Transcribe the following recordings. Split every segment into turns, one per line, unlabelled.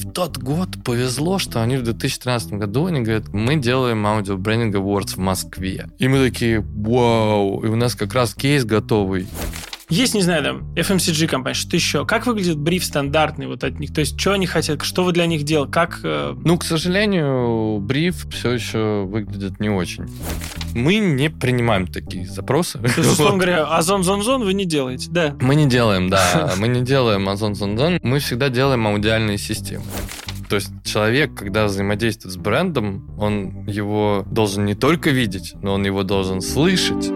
в тот год повезло, что они в 2013 году, они говорят, мы делаем Audio Branding Awards в Москве. И мы такие, вау, и у нас как раз кейс готовый.
Есть, не знаю, там, FMCG компания, что еще? Как выглядит бриф стандартный вот от них? То есть, что они хотят, что вы для них делаете? Как... Э...
Ну, к сожалению, бриф все еще выглядит не очень. Мы не принимаем такие запросы.
То есть, условно говоря, Озон Зон Зон вы не делаете, да?
Мы не делаем, да. Мы не делаем Озон Зон Зон. Мы всегда делаем аудиальные системы. То есть человек, когда взаимодействует с брендом, он его должен не только видеть, но он его должен слышать.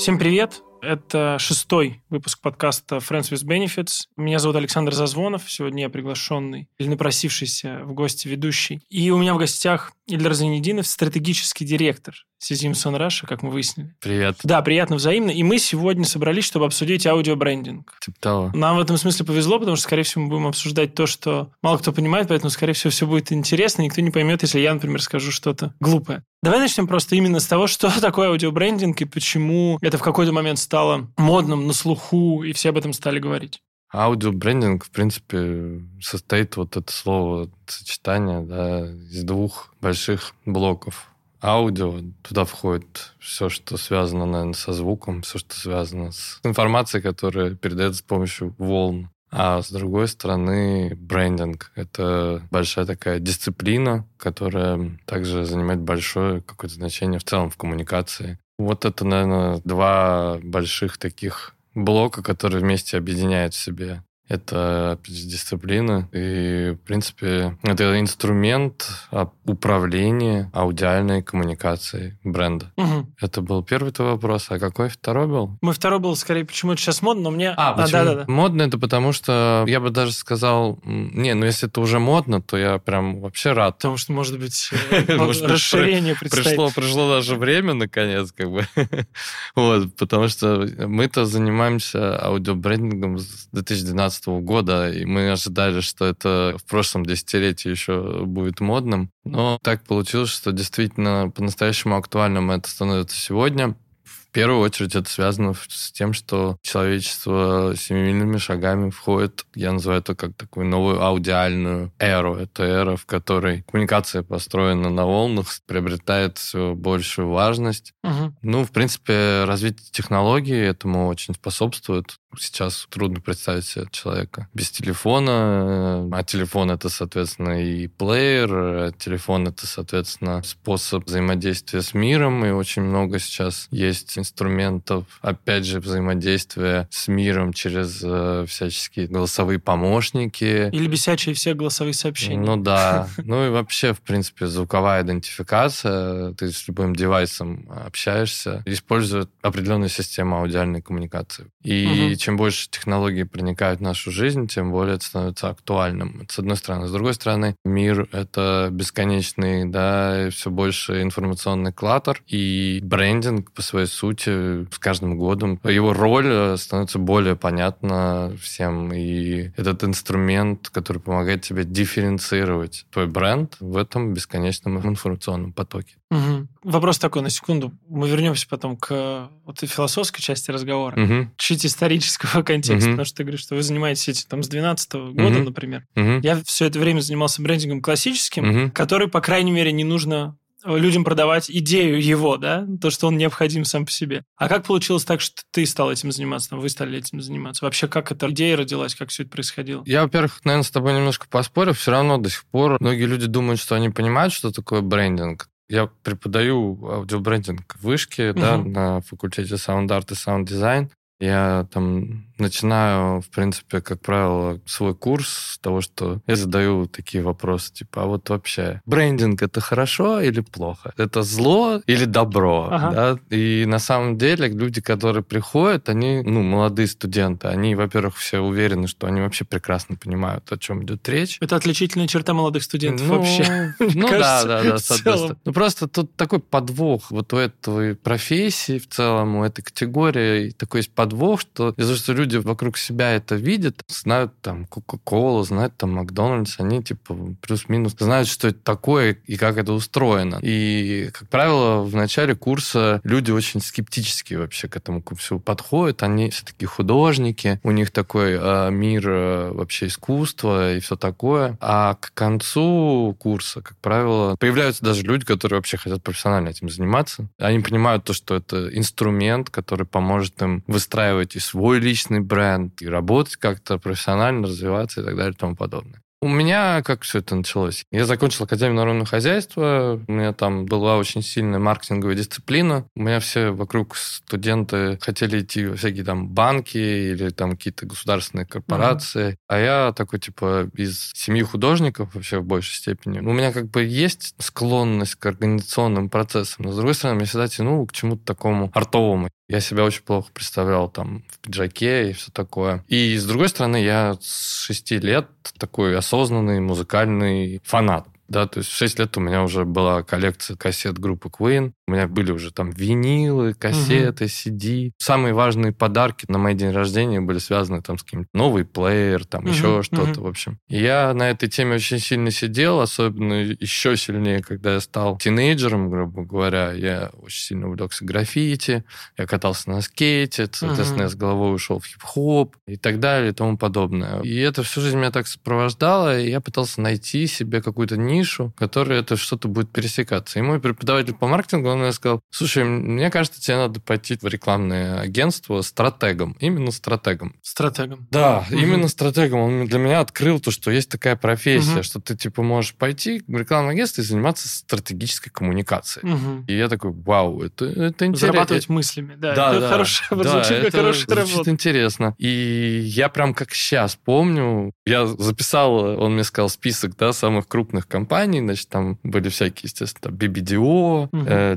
Всем привет! Это шестой выпуск подкаста Friends with Benefits. Меня зовут Александр Зазвонов. Сегодня я приглашенный или напросившийся в гости ведущий. И у меня в гостях Ильдар Зайнединов, стратегический директор Сизим Сон Раша, как мы выяснили.
Привет.
Да, приятно взаимно. И мы сегодня собрались, чтобы обсудить аудиобрендинг.
Типа того.
Нам в этом смысле повезло, потому что, скорее всего, мы будем обсуждать то, что мало кто понимает, поэтому, скорее всего, все будет интересно. Никто не поймет, если я, например, скажу что-то глупое. Давай начнем просто именно с того, что такое аудиобрендинг и почему это в какой-то момент стало модным, на слуху, и все об этом стали говорить.
Аудиобрендинг, в принципе, состоит вот это слово сочетание да, из двух больших блоков. Аудио, туда входит все, что связано, наверное, со звуком, все, что связано с информацией, которая передается с помощью волн. А с другой стороны, брендинг — это большая такая дисциплина, которая также занимает большое какое-то значение в целом в коммуникации. Вот это, наверное, два больших таких блока, которые вместе объединяют в себе это дисциплина. И, в принципе, это инструмент управления аудиальной коммуникацией бренда.
Угу.
Это был первый твой вопрос. А какой второй был?
Мой второй был, скорее, почему это сейчас модно, но мне...
А, почему? А, да, да, да. Модно это потому, что я бы даже сказал, не, ну если это уже модно, то я прям вообще рад.
Потому что, может быть, э, расширение
пришло, пришло даже время, наконец, как бы. вот, потому что мы-то занимаемся аудиобрендингом с 2012 2015 года, и мы ожидали, что это в прошлом десятилетии еще будет модным. Но так получилось, что действительно по-настоящему актуальным это становится сегодня. В первую очередь это связано с тем, что человечество семимильными шагами входит, я называю это как такую новую аудиальную эру. Это эра, в которой коммуникация построена на волнах, приобретает все большую важность.
Угу.
Ну, в принципе, развитие технологий этому очень способствует. Сейчас трудно представить себе человека без телефона, а телефон это, соответственно, и плеер, а телефон это, соответственно, способ взаимодействия с миром, и очень много сейчас есть инструментов, опять же, взаимодействия с миром через э, всяческие голосовые помощники.
Или бесячие все голосовые сообщения.
Ну да. Ну и вообще, в принципе, звуковая идентификация. Ты с любым девайсом общаешься, использует определенную систему аудиальной коммуникации. И чем больше технологий проникают в нашу жизнь, тем более это становится актуальным. с одной стороны. С другой стороны, мир — это бесконечный, да, все больше информационный клатер, и брендинг по своей сути с каждым годом, его роль э, становится более понятна всем, и этот инструмент, который помогает тебе дифференцировать твой бренд в этом бесконечном информационном потоке.
Угу. Вопрос такой, на секунду. Мы вернемся потом к вот философской части разговора.
Угу.
Чуть исторического контекста, угу. потому что ты говоришь, что вы занимаетесь этим там с 2012 года, угу. например.
Угу.
Я все это время занимался брендингом классическим,
угу.
который, по крайней мере, не нужно людям продавать идею его, да, то, что он необходим сам по себе. А как получилось так, что ты стал этим заниматься, там, вы стали этим заниматься? Вообще, как эта идея родилась, как все это происходило?
Я, во-первых, наверное, с тобой немножко поспорю, все равно до сих пор многие люди думают, что они понимают, что такое брендинг. Я преподаю аудиобрендинг в вышке, угу. да, на факультете саунд-арт и саунд-дизайн. Я там начинаю, в принципе, как правило, свой курс с того, что я задаю такие вопросы, типа, а вот вообще, брендинг это хорошо или плохо? Это зло или добро?
Ага.
Да? И на самом деле люди, которые приходят, они, ну, молодые студенты, они, во-первых, все уверены, что они вообще прекрасно понимают, о чем идет речь.
Это отличительная черта молодых студентов ну, вообще.
Ну да, да, да, соответственно. Ну просто тут такой подвох вот у этой профессии в целом, у этой категории, такой есть подвох подвох, что из-за что люди вокруг себя это видят, знают там Кока-Колу, знают там Макдональдс, они типа плюс-минус знают, что это такое и как это устроено. И, как правило, в начале курса люди очень скептически вообще к этому всему подходят. Они все-таки художники, у них такой э, мир э, вообще искусства и все такое. А к концу курса, как правило, появляются даже люди, которые вообще хотят профессионально этим заниматься. Они понимают то, что это инструмент, который поможет им выстраивать и свой личный бренд, и работать как-то профессионально, развиваться и так далее и тому подобное. У меня как все это началось? Я закончил Академию народного хозяйства, у меня там была очень сильная маркетинговая дисциплина. У меня все вокруг студенты хотели идти во всякие там банки или там какие-то государственные корпорации. Mm-hmm. А я такой, типа, из семьи художников вообще в большей степени. У меня как бы есть склонность к организационным процессам, но с другой стороны, я всегда тянул к чему-то такому артовому. Я себя очень плохо представлял там в пиджаке и все такое. И с другой стороны, я с шести лет такой осознанный музыкальный фанат да, то есть в 6 лет у меня уже была коллекция кассет группы Queen, у меня были уже там винилы, кассеты, угу. CD. Самые важные подарки на мой день рождения были связаны там с каким-то новый плеер, там угу, еще что-то, угу. в общем. И я на этой теме очень сильно сидел, особенно еще сильнее, когда я стал тинейджером, грубо говоря. Я очень сильно увлекся граффити, я катался на скейте, соответственно, угу. я с головой ушел в хип-хоп и так далее и тому подобное. И это всю жизнь меня так сопровождало, и я пытался найти себе какую-то нишу, нишу, которая это что-то будет пересекаться. И мой преподаватель по маркетингу, он мне сказал, слушай, мне кажется, тебе надо пойти в рекламное агентство стратегом. Именно стратегом.
Стратегом.
Да, угу. именно стратегом. Он для меня открыл то, что есть такая профессия, угу. что ты типа можешь пойти в рекламное агентство и заниматься стратегической коммуникацией. Угу. И я такой, вау, это, это интересно.
Зарабатывать мыслями, да. да это да, хорошая, да, звучит как хорошая
звучит работа. интересно. И я прям как сейчас помню, я записал, он мне сказал список, да, самых крупных компаний, компаний, значит, там были всякие, естественно, BBDO, угу. э,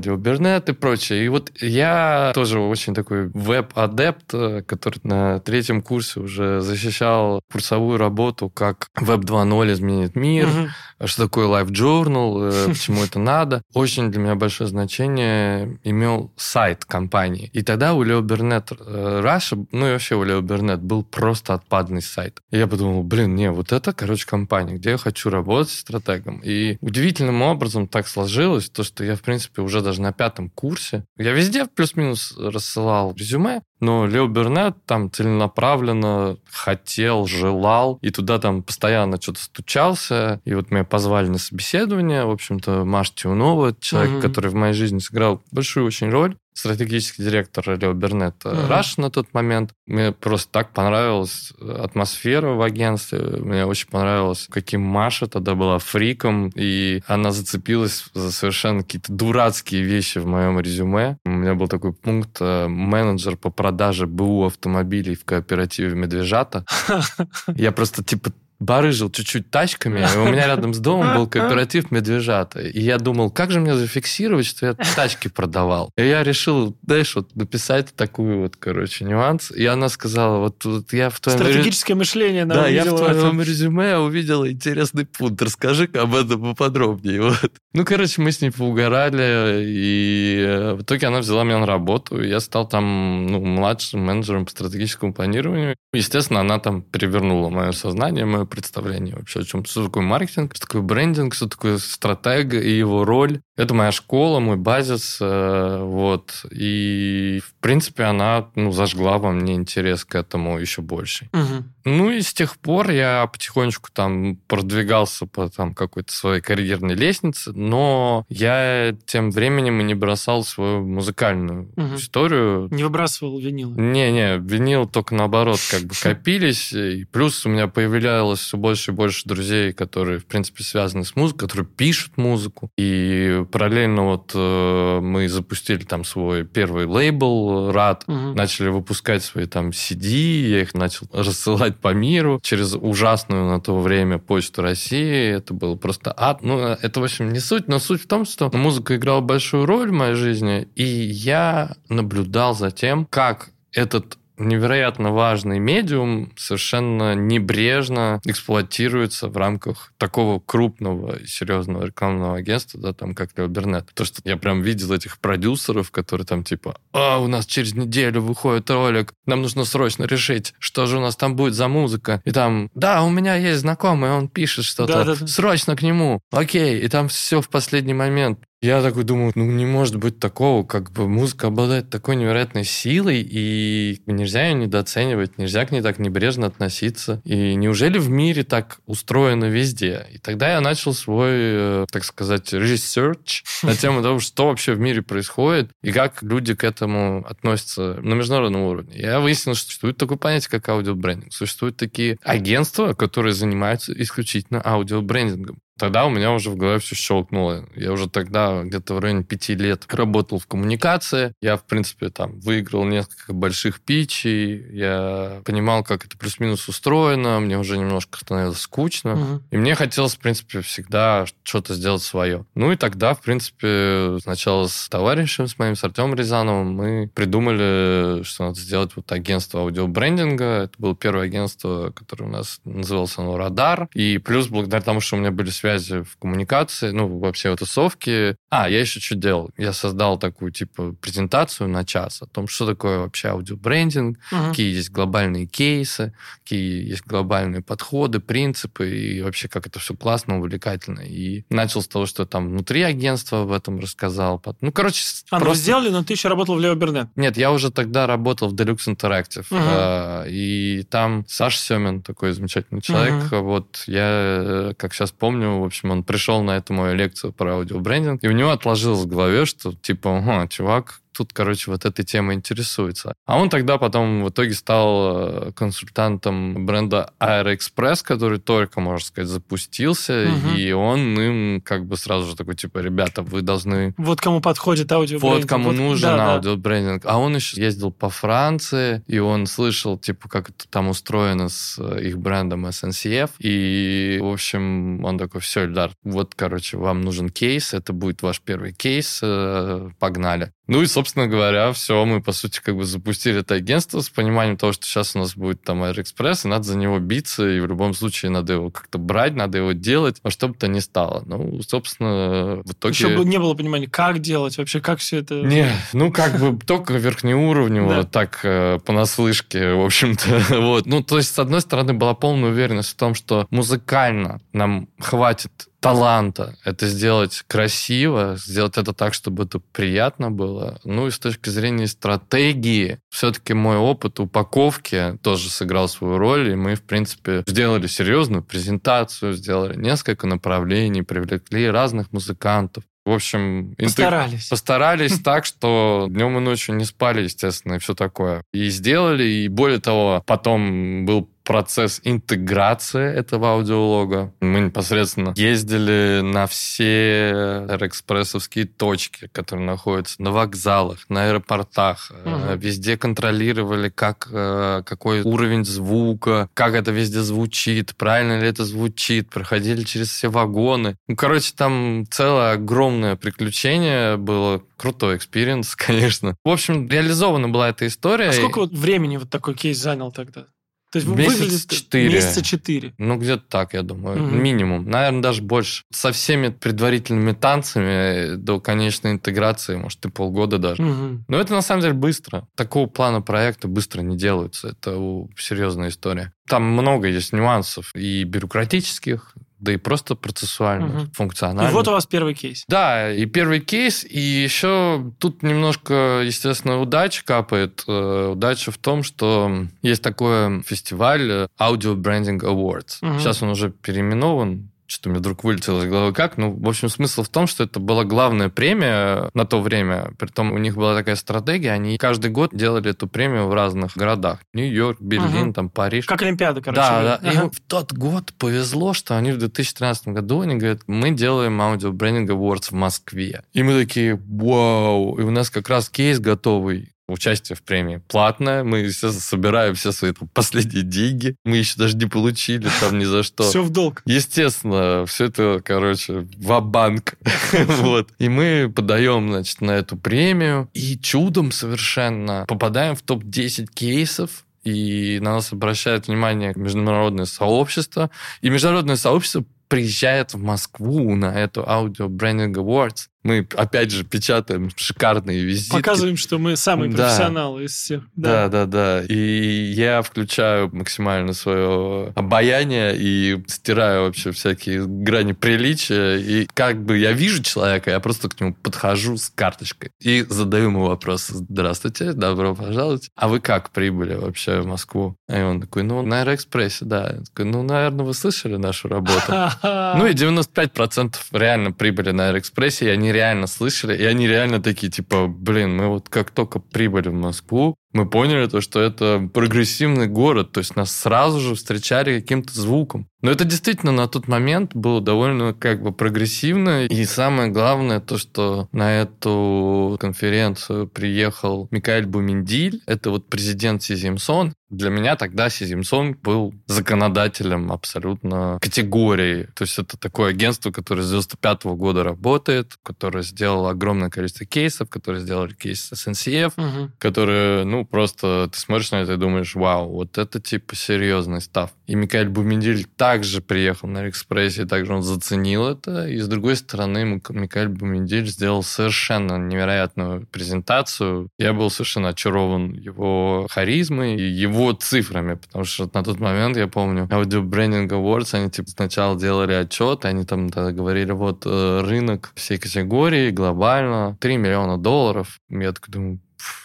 и прочее. И вот я тоже очень такой веб-адепт, э, который на третьем курсе уже защищал курсовую работу, как Web 2.0 изменит мир, угу. Что такое Life Journal, э, почему это надо. Очень для меня большое значение имел сайт компании. И тогда у Leo Burnett э, Russia, ну и вообще у Leo Burnett был просто отпадный сайт. И я подумал, блин, не, вот это, короче, компания, где я хочу работать стратегом. И удивительным образом так сложилось, то, что я, в принципе, уже даже на пятом курсе, я везде плюс-минус рассылал резюме, но Лео Бернет там целенаправленно хотел, желал, и туда там постоянно что-то стучался. И вот меня позвали на собеседование. В общем-то, Маш Тиунова, человек, mm-hmm. который в моей жизни сыграл большую очень роль стратегический директор Лео Бернет uh-huh. Раш на тот момент. Мне просто так понравилась атмосфера в агентстве. Мне очень понравилось, каким Маша тогда была фриком, и она зацепилась за совершенно какие-то дурацкие вещи в моем резюме. У меня был такой пункт э, менеджер по продаже БУ автомобилей в кооперативе «Медвежата». Я просто типа барыжил чуть-чуть тачками. У меня рядом с домом был кооператив медвежата. И я думал, как же мне зафиксировать, что я тачки продавал. И я решил, знаешь, вот написать такую вот, короче, нюанс. И она сказала, вот, вот я в твоем...
Стратегическое мышление,
да, я в твоем резюме увидела интересный пункт. Расскажи-ка об этом поподробнее. Вот. Ну, короче, мы с ней поугорали, и э, в итоге она взяла меня на работу, и я стал там ну, младшим менеджером по стратегическому планированию. Естественно, она там перевернула мое сознание, мое представление вообще о чем. Что такое маркетинг, что такое брендинг, что такое стратег и его роль. Это моя школа, мой базис, э, вот. И, в принципе, она ну, зажгла во мне интерес к этому еще больше. Угу. Ну и с тех пор я потихонечку там продвигался по там какой-то своей карьерной лестнице, но я тем временем и не бросал свою музыкальную угу. историю.
Не выбрасывал винил?
Не-не, винил только наоборот как бы копились. И плюс у меня появлялось все больше и больше друзей, которые, в принципе, связаны с музыкой, которые пишут музыку. И параллельно вот э, мы запустили там свой первый лейбл «Рад», угу. начали выпускать свои там CD, я их начал рассылать по миру через ужасную на то время почту России. Это было просто ад. Ну, это, в общем, не суть, но суть в том, что музыка играла большую роль в моей жизни, и я наблюдал за тем, как этот невероятно важный медиум совершенно небрежно эксплуатируется в рамках такого крупного и серьезного рекламного агентства, да, там, как Леобернет. То, что я прям видел этих продюсеров, которые там типа, а, у нас через неделю выходит ролик, нам нужно срочно решить, что же у нас там будет за музыка. И там, да, у меня есть знакомый, он пишет что-то, да, да, да. срочно к нему, окей. И там все в последний момент. Я такой думаю, ну не может быть такого, как бы музыка обладает такой невероятной силой, и нельзя ее недооценивать, нельзя к ней так небрежно относиться. И неужели в мире так устроено везде? И тогда я начал свой, э, так сказать, research на тему того, что вообще в мире происходит, и как люди к этому относятся на международном уровне. Я выяснил, что существует такое понятие, как аудиобрендинг. Существуют такие агентства, которые занимаются исключительно аудиобрендингом. Тогда у меня уже в голове все щелкнуло. Я уже тогда где-то в районе пяти лет работал в коммуникации. Я, в принципе, там выиграл несколько больших питчей. Я понимал, как это плюс-минус устроено. Мне уже немножко становилось скучно. Угу. И мне хотелось, в принципе, всегда что-то сделать свое. Ну и тогда, в принципе, сначала с товарищем, с моим, с Артемом Рязановым, мы придумали, что надо сделать вот агентство аудиобрендинга. Это было первое агентство, которое у нас называлось оно «Радар». И плюс, благодаря тому, что у меня были связи в коммуникации, ну, вообще в тусовке. А, я еще что делал? Я создал такую, типа, презентацию на час о том, что такое вообще аудиобрендинг, uh-huh. какие есть глобальные кейсы, какие есть глобальные подходы, принципы, и вообще как это все классно, увлекательно. И начал с того, что там внутри агентства об этом рассказал. Ну, короче...
А, ну, просто... ну, сделали, но ты еще работал в Лео Бернет.
Нет, я уже тогда работал в Deluxe Interactive. Uh-huh. И там Саша Семин, такой замечательный человек, uh-huh. вот я, э, как сейчас помню, в общем, он пришел на эту мою лекцию про аудиобрендинг, и у него отложилось в голове, что типа, ага, чувак, тут, короче, вот этой темой интересуется. А он тогда потом в итоге стал э, консультантом бренда Aeroexpress, который только, можно сказать, запустился, угу. и он им как бы сразу же такой, типа, ребята, вы должны...
Вот кому подходит аудиобрендинг.
Вот кому вот... нужен да, аудиобрендинг. Да. А он еще ездил по Франции, и он слышал, типа, как это там устроено с э, их брендом SNCF, и, в общем, он такой, все, Ильдар, вот, короче, вам нужен кейс, это будет ваш первый кейс, э, погнали. Ну и, собственно говоря, все, мы, по сути, как бы запустили это агентство с пониманием того, что сейчас у нас будет там Аэроэкспресс, и надо за него биться, и в любом случае надо его как-то брать, надо его делать, во что бы то ни стало. Ну, собственно, в итоге...
Еще бы не было понимания, как делать, вообще, как все это...
Не, ну, как бы только верхнеуровнево, так, э, понаслышке, в общем-то. Вот. Ну, то есть, с одной стороны, была полная уверенность в том, что музыкально нам хватит таланта это сделать красиво, сделать это так, чтобы это приятно было. Ну и с точки зрения стратегии, все-таки мой опыт упаковки тоже сыграл свою роль, и мы, в принципе, сделали серьезную презентацию, сделали несколько направлений, привлекли разных музыкантов. В общем,
постарались.
Постарались так, что днем и ночью не спали, естественно, и все такое. И сделали, и более того, потом был процесс интеграции этого аудиолога. Мы непосредственно ездили на все экспрессовские точки, которые находятся на вокзалах, на аэропортах. Угу. Везде контролировали, как, э, какой уровень звука, как это везде звучит, правильно ли это звучит. Проходили через все вагоны. Ну, короче, там целое огромное приключение было. Крутой experience, конечно. В общем, реализована была эта история. А
сколько вот времени вот такой кейс занял тогда?
То есть Месяц выглядит четыре.
Месяца четыре.
Ну, где-то так, я думаю. Угу. Минимум. Наверное, даже больше. Со всеми предварительными танцами до конечной интеграции, может, и полгода даже. Угу. Но это, на самом деле, быстро. Такого плана проекта быстро не делаются. Это серьезная история. Там много есть нюансов и бюрократических, да и просто процессуально, угу. функционально.
И вот у вас первый кейс.
Да, и первый кейс, и еще тут немножко, естественно, удача капает. Э, удача в том, что есть такой фестиваль э, Audio Branding Awards. Угу. Сейчас он уже переименован, что мне вдруг вылетело из головы как. Ну, в общем, смысл в том, что это была главная премия на то время. Притом у них была такая стратегия, они каждый год делали эту премию в разных городах. Нью-Йорк, Берлин, угу. там, Париж.
Как Олимпиада, короче.
Да, да. Ага. И в тот год повезло, что они в 2013 году, они говорят, мы делаем Audio Branding Awards в Москве. И мы такие, вау. И у нас как раз кейс готовый участие в премии платное. Мы, естественно, собираем все свои там, последние деньги. Мы еще даже не получили там ни за что.
Все в долг.
Естественно, все это, короче, в банк вот. И мы подаем, значит, на эту премию. И чудом совершенно попадаем в топ-10 кейсов и на нас обращает внимание международное сообщество. И международное сообщество приезжает в Москву на эту аудио Branding Awards мы, опять же, печатаем шикарные визитки.
Показываем, что мы самые да. профессионалы из всех.
Да. да, да, да. И я включаю максимально свое обаяние и стираю вообще всякие грани приличия. И как бы я вижу человека, я просто к нему подхожу с карточкой и задаю ему вопрос. Здравствуйте, добро пожаловать. А вы как прибыли вообще в Москву? И он такой, ну, на Аэроэкспрессе, да. Я такой, ну, наверное, вы слышали нашу работу? Ну, и 95% реально прибыли на Аэроэкспрессе, и они реально слышали, и они реально такие, типа, блин, мы вот как только прибыли в Москву, мы поняли то, что это прогрессивный город, то есть нас сразу же встречали каким-то звуком. Но это действительно на тот момент было довольно как бы прогрессивно. И самое главное то, что на эту конференцию приехал Микаэль Буминдиль, это вот президент Сизимсон. Для меня тогда Сизимсон был законодателем абсолютно категории. То есть это такое агентство, которое с 95 -го года работает, которое сделало огромное количество кейсов, которое сделали кейс с SNCF, угу. которые, ну, просто ты смотришь на это и думаешь, вау, вот это типа серьезный став. И Микаэль Буминдиль также приехал на Алиэкспрессе, также он заценил это. И с другой стороны, Микаэль Буминдиль сделал совершенно невероятную презентацию. Я был совершенно очарован его харизмой и его цифрами, потому что на тот момент, я помню, Audio Branding Awards, они типа сначала делали отчет, они там говорили, вот э, рынок всей категории глобально 3 миллиона долларов. Я такой думаю,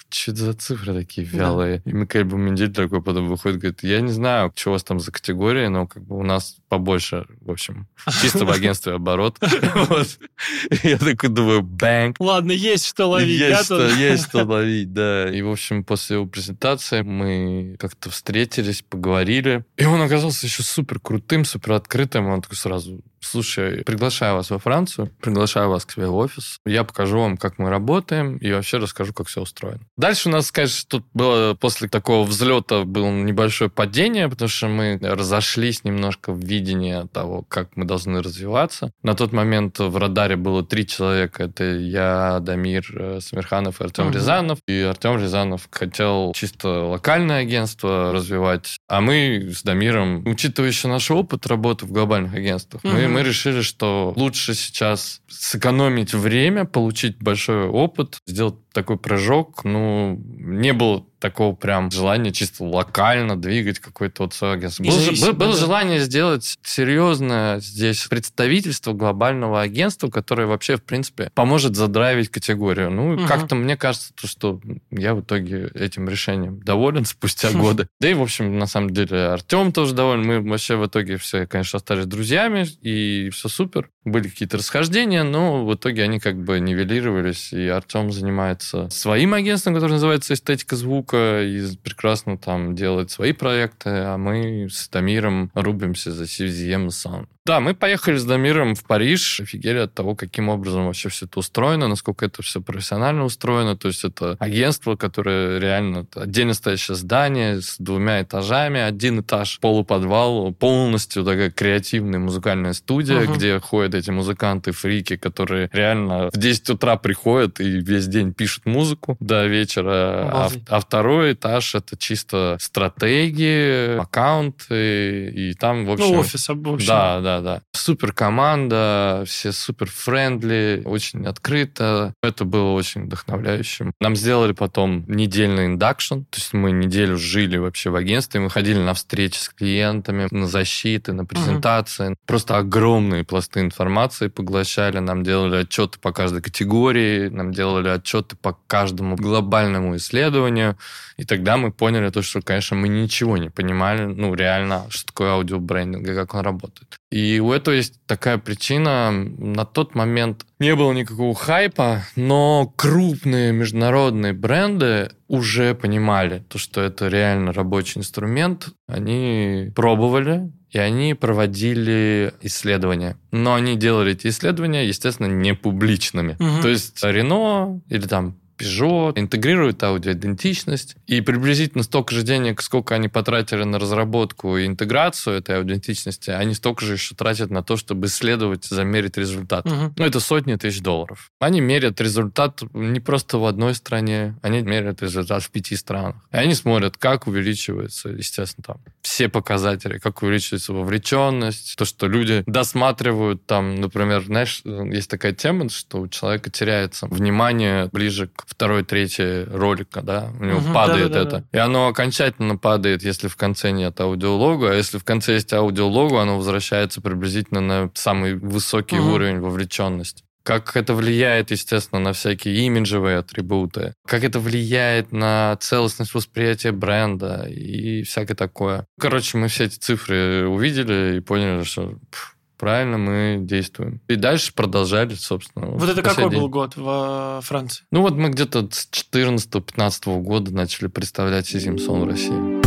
что это за цифры такие вялые? Да. И Микаэль Бумендиль такой потом выходит, говорит, я не знаю, что у вас там за категория, но как бы у нас побольше, в общем, чисто в агентстве оборот. Я такой думаю, бэнк.
Ладно, есть что ловить.
Есть что, есть что ловить, да. И, в общем, после его презентации мы как-то встретились, поговорили. И он оказался еще супер крутым, супер открытым. Он такой сразу, слушай, приглашаю вас во Францию, приглашаю вас к себе в офис. Я покажу вам, как мы работаем, и вообще расскажу, как все устроено. Дальше у нас, конечно, тут было после такого взлета было небольшое падение, потому что мы разошлись немножко в видении того, как мы должны развиваться. На тот момент в радаре было три человека. Это я, Дамир э, Смирханов и Артем угу. Рязанов. И Артем Рязанов хотел чисто локальное агентство развивать, а мы с Дамиром, учитывая еще наш опыт работы в глобальных агентствах, угу. мы, мы решили, что лучше сейчас сэкономить время, получить большой опыт, сделать такой прыжок, ну, не было такого прям желания чисто локально двигать какой-то вот агентство. Было, было, желание сделать серьезное здесь представительство глобального агентства, которое вообще, в принципе, поможет задравить категорию. Ну, угу. как-то мне кажется, то, что я в итоге этим решением доволен спустя годы. Да и, в общем, на самом деле, Артем тоже доволен. Мы вообще в итоге все, конечно, остались друзьями, и все супер. Были какие-то расхождения, но в итоге они как бы нивелировались, и Артем занимается своим агентством, которое называется «Эстетика звука», и прекрасно там делает свои проекты, а мы с Тамиром рубимся за CVM Sound. Да, мы поехали с Дамиром в Париж, офигели от того, каким образом вообще все это устроено, насколько это все профессионально устроено. То есть это агентство, которое реально отдельно стоящее здание с двумя этажами, один этаж, полуподвал, полностью такая креативная музыкальная студия, uh-huh. где ходят эти музыканты, фрики, которые реально в 10 утра приходят и весь день пишут музыку до вечера. А, а второй этаж это чисто стратегии, аккаунты, и там, в общем...
Ну, офис, в общем.
Да, да, да. Супер команда, все супер friendly, очень открыто. Это было очень вдохновляющим. Нам сделали потом недельный induction, то есть мы неделю жили вообще в агентстве, мы ходили на встречи с клиентами, на защиты, на презентации. Угу. Просто огромные пласты информации поглощали, нам делали отчеты по каждой категории, нам делали отчеты по каждому глобальному исследованию. И тогда мы поняли то, что, конечно, мы ничего не понимали, ну, реально, что такое аудиобрендинг и как он работает. И у этого есть такая причина. На тот момент не было никакого хайпа, но крупные международные бренды уже понимали, то, что это реально рабочий инструмент. Они пробовали, и они проводили исследования. Но они делали эти исследования, естественно, не публичными. Угу. То есть Рено или там Peugeot, интегрируют аудиоидентичность, и приблизительно столько же денег, сколько они потратили на разработку и интеграцию этой аудентичности, они столько же еще тратят на то, чтобы исследовать, замерить результат.
Мгм.
Ну, это сотни тысяч долларов. Они меряют результат не просто в одной стране, они меряют результат в пяти странах. И они смотрят, как увеличивается, естественно, там все показатели, как увеличивается вовлеченность, то, что люди досматривают там, например, знаешь, есть такая тема, что у человека теряется внимание ближе к второй, третьей ролика, да, у него
Мгм,
падает
да-да-да-да.
это. И оно окончательно падает, если в конце нет аудиолога, а если в конце есть аудиолога, оно возвращается приблизительно на самый высокий
Мгм.
уровень вовлеченности. Как это влияет, естественно, на всякие имиджевые атрибуты, как это влияет на целостность восприятия бренда и всякое такое. Короче, мы все эти цифры увидели и поняли, что пф, правильно мы действуем. И дальше продолжали, собственно.
Вот это какой
день.
был год в э, Франции?
Ну вот мы где-то с 14-15 года начали представлять Sixième Son в России.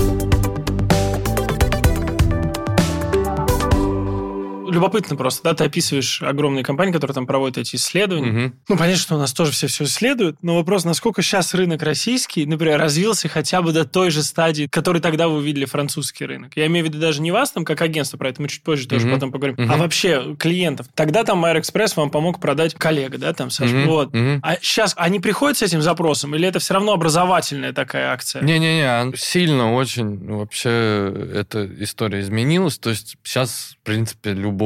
Любопытно просто, да, ты описываешь огромные компании, которые там проводят эти исследования.
Мгм.
Ну, понятно, что у нас тоже все все исследуют, но вопрос, насколько сейчас рынок российский, например, развился хотя бы до той же стадии, который тогда вы увидели французский рынок. Я имею в виду даже не вас там как агентство, про это мы чуть позже тоже
Мгм.
потом поговорим,
Мгм.
а вообще клиентов. Тогда там Аэроэкспресс вам помог продать коллега, да, там, Саша,
Мгм.
вот.
Мгм.
А сейчас они приходят с этим запросом, или это все равно образовательная такая акция?
Не-не-не, он сильно очень вообще эта история изменилась. То есть сейчас, в принципе, любой